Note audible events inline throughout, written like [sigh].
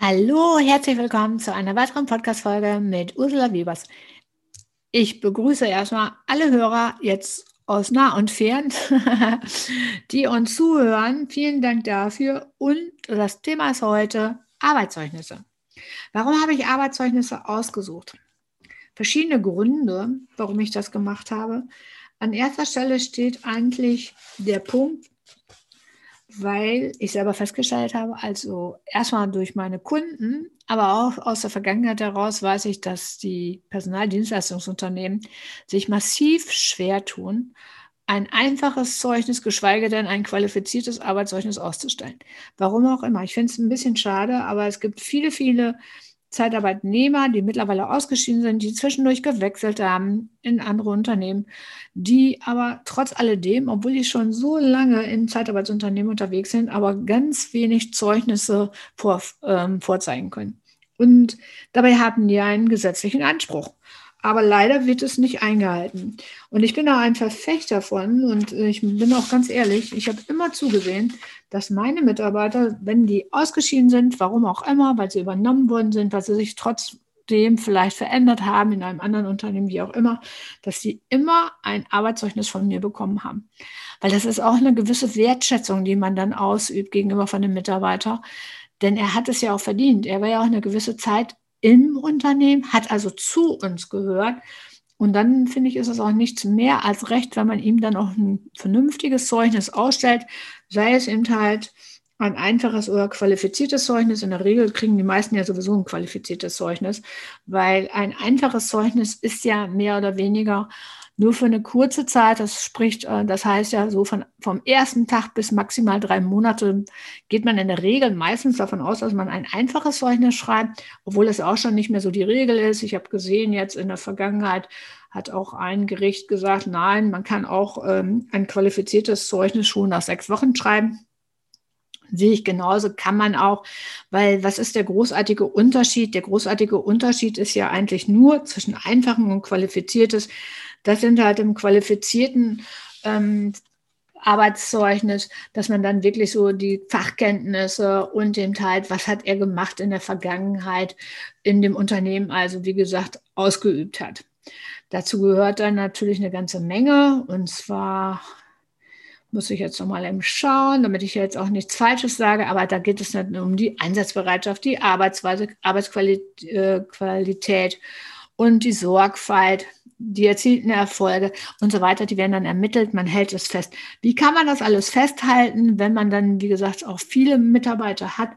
Hallo, herzlich willkommen zu einer weiteren Podcast-Folge mit Ursula Wiebers. Ich begrüße erstmal alle Hörer jetzt aus nah und fern, [laughs] die uns zuhören. Vielen Dank dafür. Und das Thema ist heute Arbeitszeugnisse. Warum habe ich Arbeitszeugnisse ausgesucht? Verschiedene Gründe, warum ich das gemacht habe. An erster Stelle steht eigentlich der Punkt, weil ich selber festgestellt habe, also erstmal durch meine Kunden, aber auch aus der Vergangenheit heraus weiß ich, dass die Personaldienstleistungsunternehmen sich massiv schwer tun, ein einfaches Zeugnis, geschweige denn ein qualifiziertes Arbeitszeugnis auszustellen. Warum auch immer. Ich finde es ein bisschen schade, aber es gibt viele, viele Zeitarbeitnehmer, die mittlerweile ausgeschieden sind, die zwischendurch gewechselt haben in andere Unternehmen, die aber trotz alledem, obwohl die schon so lange in Zeitarbeitsunternehmen unterwegs sind, aber ganz wenig Zeugnisse vor, ähm, vorzeigen können. Und dabei haben die einen gesetzlichen Anspruch aber leider wird es nicht eingehalten. Und ich bin da ein Verfechter von und ich bin auch ganz ehrlich, ich habe immer zugesehen, dass meine Mitarbeiter, wenn die ausgeschieden sind, warum auch immer, weil sie übernommen worden sind, weil sie sich trotzdem vielleicht verändert haben in einem anderen Unternehmen, wie auch immer, dass sie immer ein Arbeitszeugnis von mir bekommen haben. Weil das ist auch eine gewisse Wertschätzung, die man dann ausübt gegenüber von dem Mitarbeiter. Denn er hat es ja auch verdient. Er war ja auch eine gewisse Zeit im Unternehmen, hat also zu uns gehört. Und dann finde ich, ist es auch nichts mehr als recht, wenn man ihm dann auch ein vernünftiges Zeugnis ausstellt, sei es eben halt ein einfaches oder qualifiziertes Zeugnis. In der Regel kriegen die meisten ja sowieso ein qualifiziertes Zeugnis, weil ein einfaches Zeugnis ist ja mehr oder weniger nur für eine kurze Zeit. Das spricht, äh, das heißt ja so von, vom ersten Tag bis maximal drei Monate geht man in der Regel meistens davon aus, dass man ein einfaches Zeugnis schreibt, obwohl es auch schon nicht mehr so die Regel ist. Ich habe gesehen, jetzt in der Vergangenheit hat auch ein Gericht gesagt, nein, man kann auch ähm, ein qualifiziertes Zeugnis schon nach sechs Wochen schreiben. Sehe ich genauso, kann man auch, weil was ist der großartige Unterschied? Der großartige Unterschied ist ja eigentlich nur zwischen einfachem und qualifiziertes. Das sind halt im qualifizierten ähm, Arbeitszeugnis, dass man dann wirklich so die Fachkenntnisse und den Teil, was hat er gemacht in der Vergangenheit in dem Unternehmen, also wie gesagt, ausgeübt hat. Dazu gehört dann natürlich eine ganze Menge und zwar muss ich jetzt nochmal eben schauen, damit ich jetzt auch nichts Falsches sage, aber da geht es dann um die Einsatzbereitschaft, die Arbeitsweise, Arbeitsqualität äh, und die Sorgfalt, die erzielten Erfolge und so weiter, die werden dann ermittelt, man hält es fest. Wie kann man das alles festhalten, wenn man dann, wie gesagt, auch viele Mitarbeiter hat,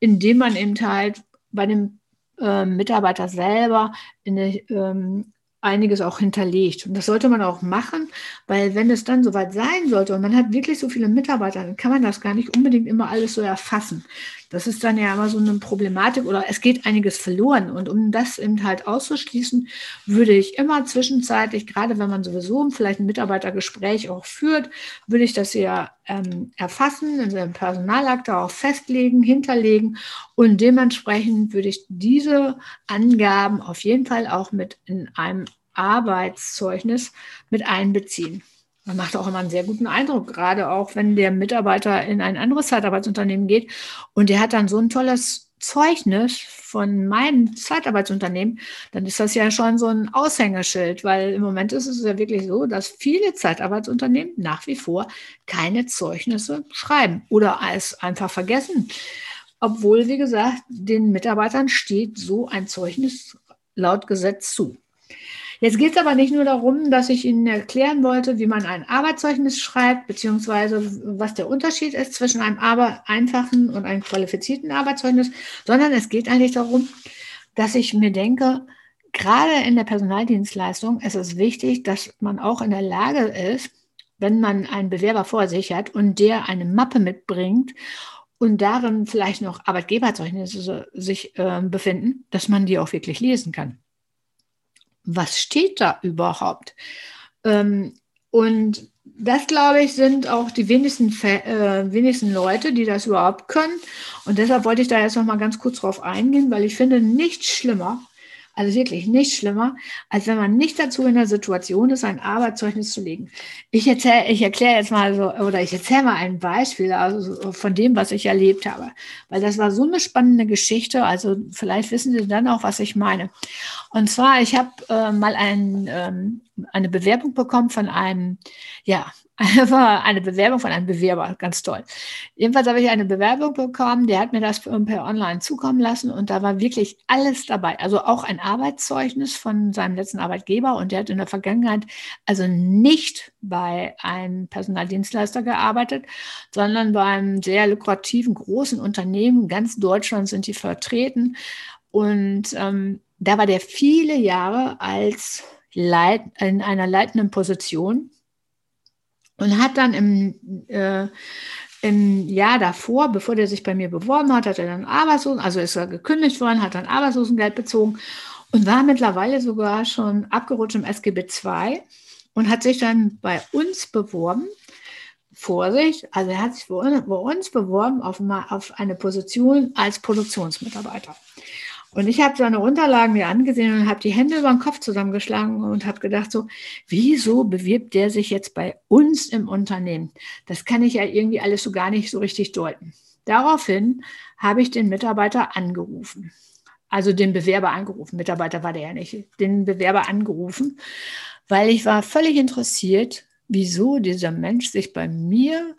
indem man eben halt bei dem äh, Mitarbeiter selber in eine ähm, einiges auch hinterlegt. Und das sollte man auch machen, weil wenn es dann soweit sein sollte und man hat wirklich so viele Mitarbeiter, dann kann man das gar nicht unbedingt immer alles so erfassen. Das ist dann ja immer so eine Problematik oder es geht einiges verloren. Und um das eben halt auszuschließen, würde ich immer zwischenzeitlich, gerade wenn man sowieso vielleicht ein Mitarbeitergespräch auch führt, würde ich das ja ähm, erfassen, in seinem Personalakte auch festlegen, hinterlegen und dementsprechend würde ich diese Angaben auf jeden Fall auch mit in einem Arbeitszeugnis mit einbeziehen. Man macht auch immer einen sehr guten Eindruck, gerade auch wenn der Mitarbeiter in ein anderes Zeitarbeitsunternehmen geht und der hat dann so ein tolles Zeugnis von meinem Zeitarbeitsunternehmen, dann ist das ja schon so ein Aushängeschild, weil im Moment ist es ja wirklich so, dass viele Zeitarbeitsunternehmen nach wie vor keine Zeugnisse schreiben oder es einfach vergessen. Obwohl, wie gesagt, den Mitarbeitern steht so ein Zeugnis laut Gesetz zu. Jetzt geht es aber nicht nur darum, dass ich Ihnen erklären wollte, wie man ein Arbeitszeugnis schreibt, beziehungsweise was der Unterschied ist zwischen einem einfachen und einem qualifizierten Arbeitszeugnis, sondern es geht eigentlich darum, dass ich mir denke, gerade in der Personaldienstleistung ist es wichtig, dass man auch in der Lage ist, wenn man einen Bewerber vor sich hat und der eine Mappe mitbringt und darin vielleicht noch Arbeitgeberzeugnisse sich äh, befinden, dass man die auch wirklich lesen kann was steht da überhaupt? Ähm, und das, glaube ich, sind auch die wenigsten, äh, wenigsten Leute, die das überhaupt können. Und deshalb wollte ich da jetzt noch mal ganz kurz drauf eingehen, weil ich finde nichts schlimmer, Also wirklich nicht schlimmer, als wenn man nicht dazu in der Situation ist, ein Arbeitszeugnis zu legen. Ich erzähle, ich erkläre jetzt mal so, oder ich erzähle mal ein Beispiel also von dem, was ich erlebt habe. Weil das war so eine spannende Geschichte. Also vielleicht wissen Sie dann auch, was ich meine. Und zwar, ich habe äh, mal ein, ähm, eine Bewerbung bekommen von einem, ja, war eine Bewerbung von einem Bewerber, ganz toll. Jedenfalls habe ich eine Bewerbung bekommen, der hat mir das per Online zukommen lassen und da war wirklich alles dabei. Also auch ein Arbeitszeugnis von seinem letzten Arbeitgeber und der hat in der Vergangenheit also nicht bei einem Personaldienstleister gearbeitet, sondern bei einem sehr lukrativen großen Unternehmen. Ganz Deutschland sind die vertreten und ähm, da war der viele Jahre als Leit in einer leitenden Position und hat dann im, äh, im Jahr davor, bevor der sich bei mir beworben hat, hat er dann Arbeitslosen, also ist er gekündigt worden, hat dann Arbeitslosengeld bezogen und war mittlerweile sogar schon abgerutscht im SGB II und hat sich dann bei uns beworben. Vorsicht, also er hat sich bei uns beworben auf, auf eine Position als Produktionsmitarbeiter. Und ich habe seine Unterlagen mir angesehen und habe die Hände über den Kopf zusammengeschlagen und habe gedacht, so, wieso bewirbt der sich jetzt bei uns im Unternehmen? Das kann ich ja irgendwie alles so gar nicht so richtig deuten. Daraufhin habe ich den Mitarbeiter angerufen. Also den Bewerber angerufen. Mitarbeiter war der ja nicht. Den Bewerber angerufen, weil ich war völlig interessiert, wieso dieser Mensch sich bei mir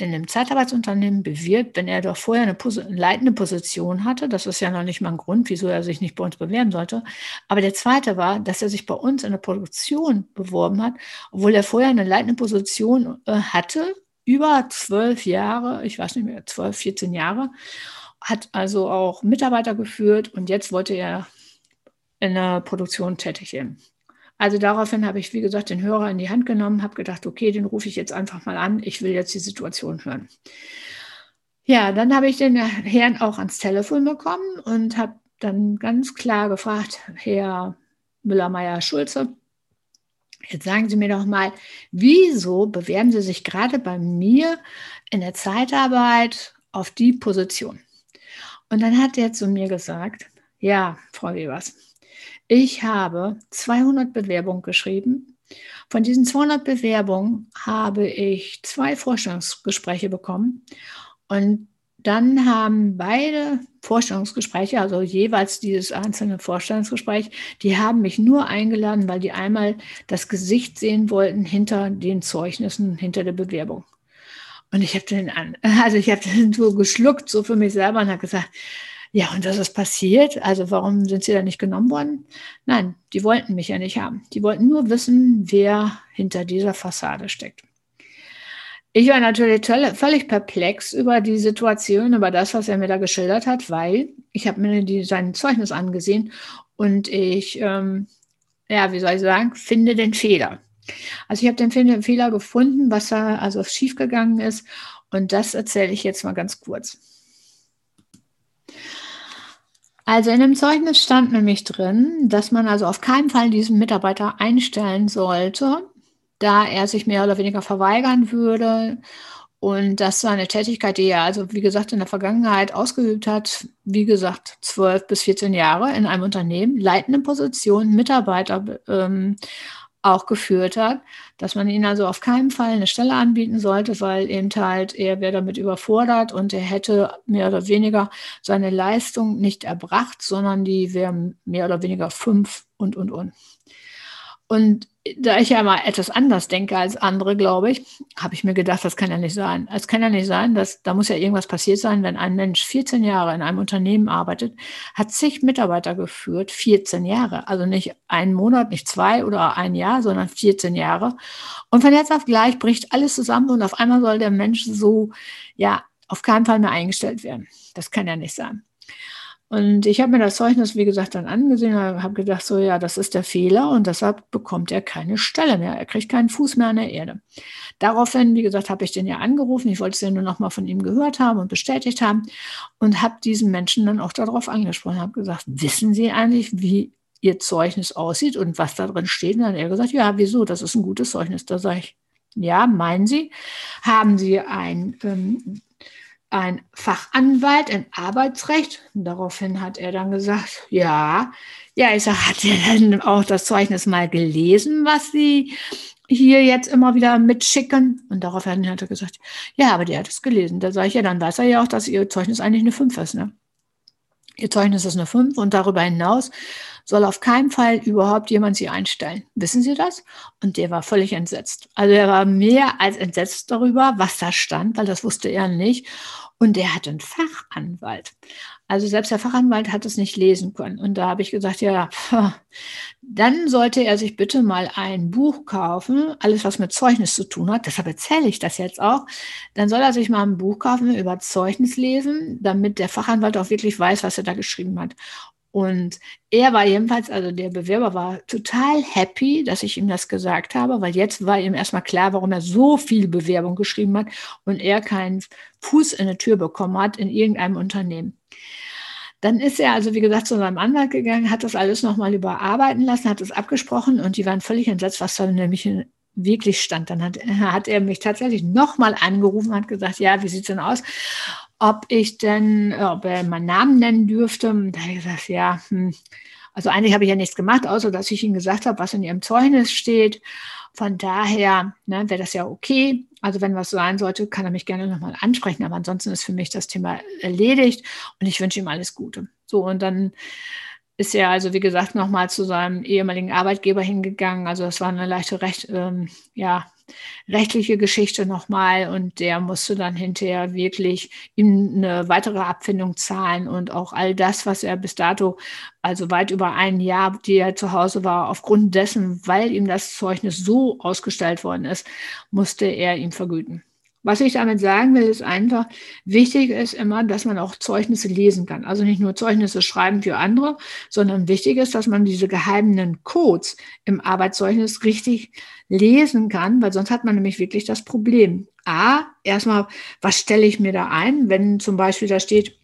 in einem Zeitarbeitsunternehmen bewirbt, wenn er doch vorher eine, Pos eine leitende Position hatte. Das ist ja noch nicht mal ein Grund, wieso er sich nicht bei uns bewerben sollte. Aber der zweite war, dass er sich bei uns in der Produktion beworben hat, obwohl er vorher eine leitende Position äh, hatte, über zwölf Jahre, ich weiß nicht mehr, zwölf, 14 Jahre, hat also auch Mitarbeiter geführt und jetzt wollte er in der Produktion tätig werden. Also daraufhin habe ich, wie gesagt, den Hörer in die Hand genommen, habe gedacht, okay, den rufe ich jetzt einfach mal an. Ich will jetzt die Situation hören. Ja, dann habe ich den Herrn auch ans Telefon bekommen und habe dann ganz klar gefragt, Herr Müller-Meyer-Schulze, jetzt sagen Sie mir doch mal, wieso bewerben Sie sich gerade bei mir in der Zeitarbeit auf die Position? Und dann hat er zu mir gesagt, ja, Frau Webers, ich habe 200 Bewerbungen geschrieben. Von diesen 200 Bewerbungen habe ich zwei Vorstellungsgespräche bekommen. Und dann haben beide Vorstellungsgespräche, also jeweils dieses einzelne Vorstellungsgespräch, die haben mich nur eingeladen, weil die einmal das Gesicht sehen wollten hinter den Zeugnissen, hinter der Bewerbung. Und ich habe den an, [laughs] also ich habe den so geschluckt, so für mich selber und habe gesagt, ja, und das ist passiert. Also warum sind sie da nicht genommen worden? Nein, die wollten mich ja nicht haben. Die wollten nur wissen, wer hinter dieser Fassade steckt. Ich war natürlich völlig perplex über die Situation, über das, was er mir da geschildert hat, weil ich habe mir die, sein Zeugnis angesehen und ich, ähm, ja, wie soll ich sagen, finde den Fehler. Also ich habe den Fehler gefunden, was da also schiefgegangen ist und das erzähle ich jetzt mal ganz kurz. Also in dem Zeugnis stand nämlich drin, dass man also auf keinen Fall diesen Mitarbeiter einstellen sollte, da er sich mehr oder weniger verweigern würde und dass seine Tätigkeit, die er also wie gesagt in der Vergangenheit ausgeübt hat, wie gesagt 12 bis 14 Jahre in einem Unternehmen, leitende Position, Mitarbeiter ähm, auch geführt hat, dass man ihnen also auf keinen Fall eine Stelle anbieten sollte, weil eben halt er wäre damit überfordert und er hätte mehr oder weniger seine Leistung nicht erbracht, sondern die wäre mehr oder weniger fünf und, und, und. Und da ich ja mal etwas anders denke als andere, glaube ich, habe ich mir gedacht, das kann ja nicht sein. Es kann ja nicht sein, dass da muss ja irgendwas passiert sein, wenn ein Mensch 14 Jahre in einem Unternehmen arbeitet, hat zig Mitarbeiter geführt, 14 Jahre, also nicht einen Monat, nicht zwei oder ein Jahr, sondern 14 Jahre. Und von jetzt auf gleich bricht alles zusammen und auf einmal soll der Mensch so, ja, auf keinen Fall mehr eingestellt werden. Das kann ja nicht sein. Und ich habe mir das Zeugnis, wie gesagt, dann angesehen und habe gedacht, so ja, das ist der Fehler und deshalb bekommt er keine Stelle mehr. Er kriegt keinen Fuß mehr an der Erde. Daraufhin, wie gesagt, habe ich den ja angerufen. Ich wollte es ja nur noch mal von ihm gehört haben und bestätigt haben und habe diesen Menschen dann auch darauf angesprochen, habe gesagt, wissen Sie eigentlich, wie Ihr Zeugnis aussieht und was da drin steht? Und dann hat er gesagt, ja, wieso? Das ist ein gutes Zeugnis. Da sage ich, ja, meinen Sie, haben Sie ein ähm, ein Fachanwalt in Arbeitsrecht. Und daraufhin hat er dann gesagt, ja, ja, ich sage, hat er denn auch das Zeugnis mal gelesen, was Sie hier jetzt immer wieder mitschicken? Und daraufhin hat er gesagt, ja, aber der hat es gelesen. Da sage ich, ja, dann weiß er ja auch, dass Ihr Zeugnis eigentlich eine 5 ist. Ne? Ihr Zeugnis ist eine 5 und darüber hinaus soll auf keinen Fall überhaupt jemand Sie einstellen. Wissen Sie das? Und der war völlig entsetzt. Also er war mehr als entsetzt darüber, was da stand, weil das wusste er nicht. Und er hat einen Fachanwalt. Also selbst der Fachanwalt hat es nicht lesen können. Und da habe ich gesagt, ja, dann sollte er sich bitte mal ein Buch kaufen, alles was mit Zeugnis zu tun hat. Deshalb erzähle ich das jetzt auch. Dann soll er sich mal ein Buch kaufen über Zeugnis lesen, damit der Fachanwalt auch wirklich weiß, was er da geschrieben hat. Und er war jedenfalls, also der Bewerber war total happy, dass ich ihm das gesagt habe, weil jetzt war ihm erstmal klar, warum er so viel Bewerbung geschrieben hat und er keinen Fuß in die Tür bekommen hat in irgendeinem Unternehmen. Dann ist er also, wie gesagt, zu seinem Anwalt gegangen, hat das alles nochmal überarbeiten lassen, hat es abgesprochen und die waren völlig entsetzt, was da nämlich wirklich stand. Dann hat, hat er mich tatsächlich nochmal angerufen, hat gesagt, ja, wie sieht es denn aus? Ob ich denn, äh, ob er meinen Namen nennen dürfte. Da habe ich gesagt, ja, hm. also eigentlich habe ich ja nichts gemacht, außer dass ich ihm gesagt habe, was in ihrem Zeugnis steht. Von daher ne, wäre das ja okay. Also wenn was sein sollte, kann er mich gerne nochmal ansprechen. Aber ansonsten ist für mich das Thema erledigt und ich wünsche ihm alles Gute. So, und dann ist er also, wie gesagt, nochmal zu seinem ehemaligen Arbeitgeber hingegangen. Also das war eine leichte Recht, ähm, ja, rechtliche Geschichte nochmal und der musste dann hinterher wirklich ihm eine weitere Abfindung zahlen und auch all das, was er bis dato, also weit über ein Jahr, die er zu Hause war, aufgrund dessen, weil ihm das Zeugnis so ausgestellt worden ist, musste er ihm vergüten. Was ich damit sagen will, ist einfach, wichtig ist immer, dass man auch Zeugnisse lesen kann. Also nicht nur Zeugnisse schreiben für andere, sondern wichtig ist, dass man diese geheimen Codes im Arbeitszeugnis richtig lesen kann, weil sonst hat man nämlich wirklich das Problem. A, erstmal, was stelle ich mir da ein, wenn zum Beispiel da steht,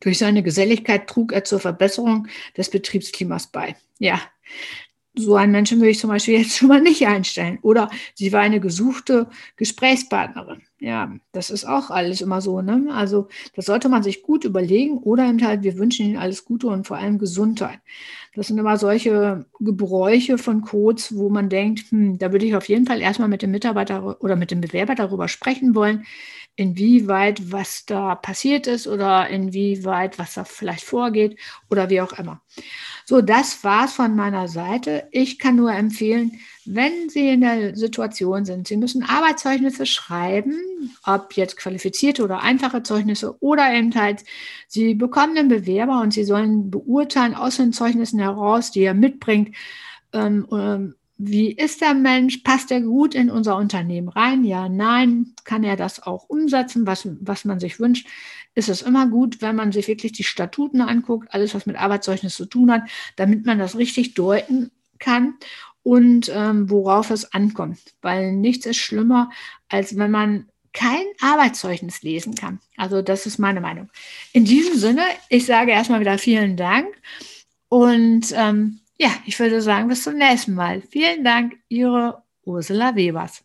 durch seine Geselligkeit trug er zur Verbesserung des Betriebsklimas bei. Ja, so einen Menschen würde ich zum Beispiel [laughs] jetzt schon mal nicht einstellen. Oder sie war eine gesuchte Gesprächspartnerin. Ja, das ist auch alles immer so. Ne? Also das sollte man sich gut überlegen. Oder eben halt, wir wünschen ihnen alles Gute und vor allem Gesundheit. Das sind immer solche Gebräuche von Codes, wo man denkt, hm, da würde ich auf jeden Fall erstmal mit dem Mitarbeiter oder mit dem Bewerber darüber sprechen wollen, inwieweit was da passiert ist oder inwieweit was da vielleicht vorgeht oder wie auch immer. So, das war's von meiner Seite. Ich kann nur empfehlen, wenn Sie in der Situation sind, Sie müssen Arbeitszeugnisse schreiben, ob jetzt qualifizierte oder einfache Zeugnisse oder eben halt, Sie bekommen einen Bewerber und Sie sollen beurteilen aus den Zeugnissen heraus, die er mitbringt, ähm, ähm, wie ist der Mensch? Passt er gut in unser Unternehmen rein? Ja, nein. Kann er das auch umsetzen, was, was man sich wünscht? Ist es immer gut, wenn man sich wirklich die Statuten anguckt, alles, was mit Arbeitszeugnis zu tun hat, damit man das richtig deuten kann und ähm, worauf es ankommt. Weil nichts ist schlimmer, als wenn man kein Arbeitszeugnis lesen kann. Also das ist meine Meinung. In diesem Sinne, ich sage erstmal wieder vielen Dank und ähm, ja, ich würde sagen, bis zum nächsten Mal. Vielen Dank, Ihre Ursula Webers.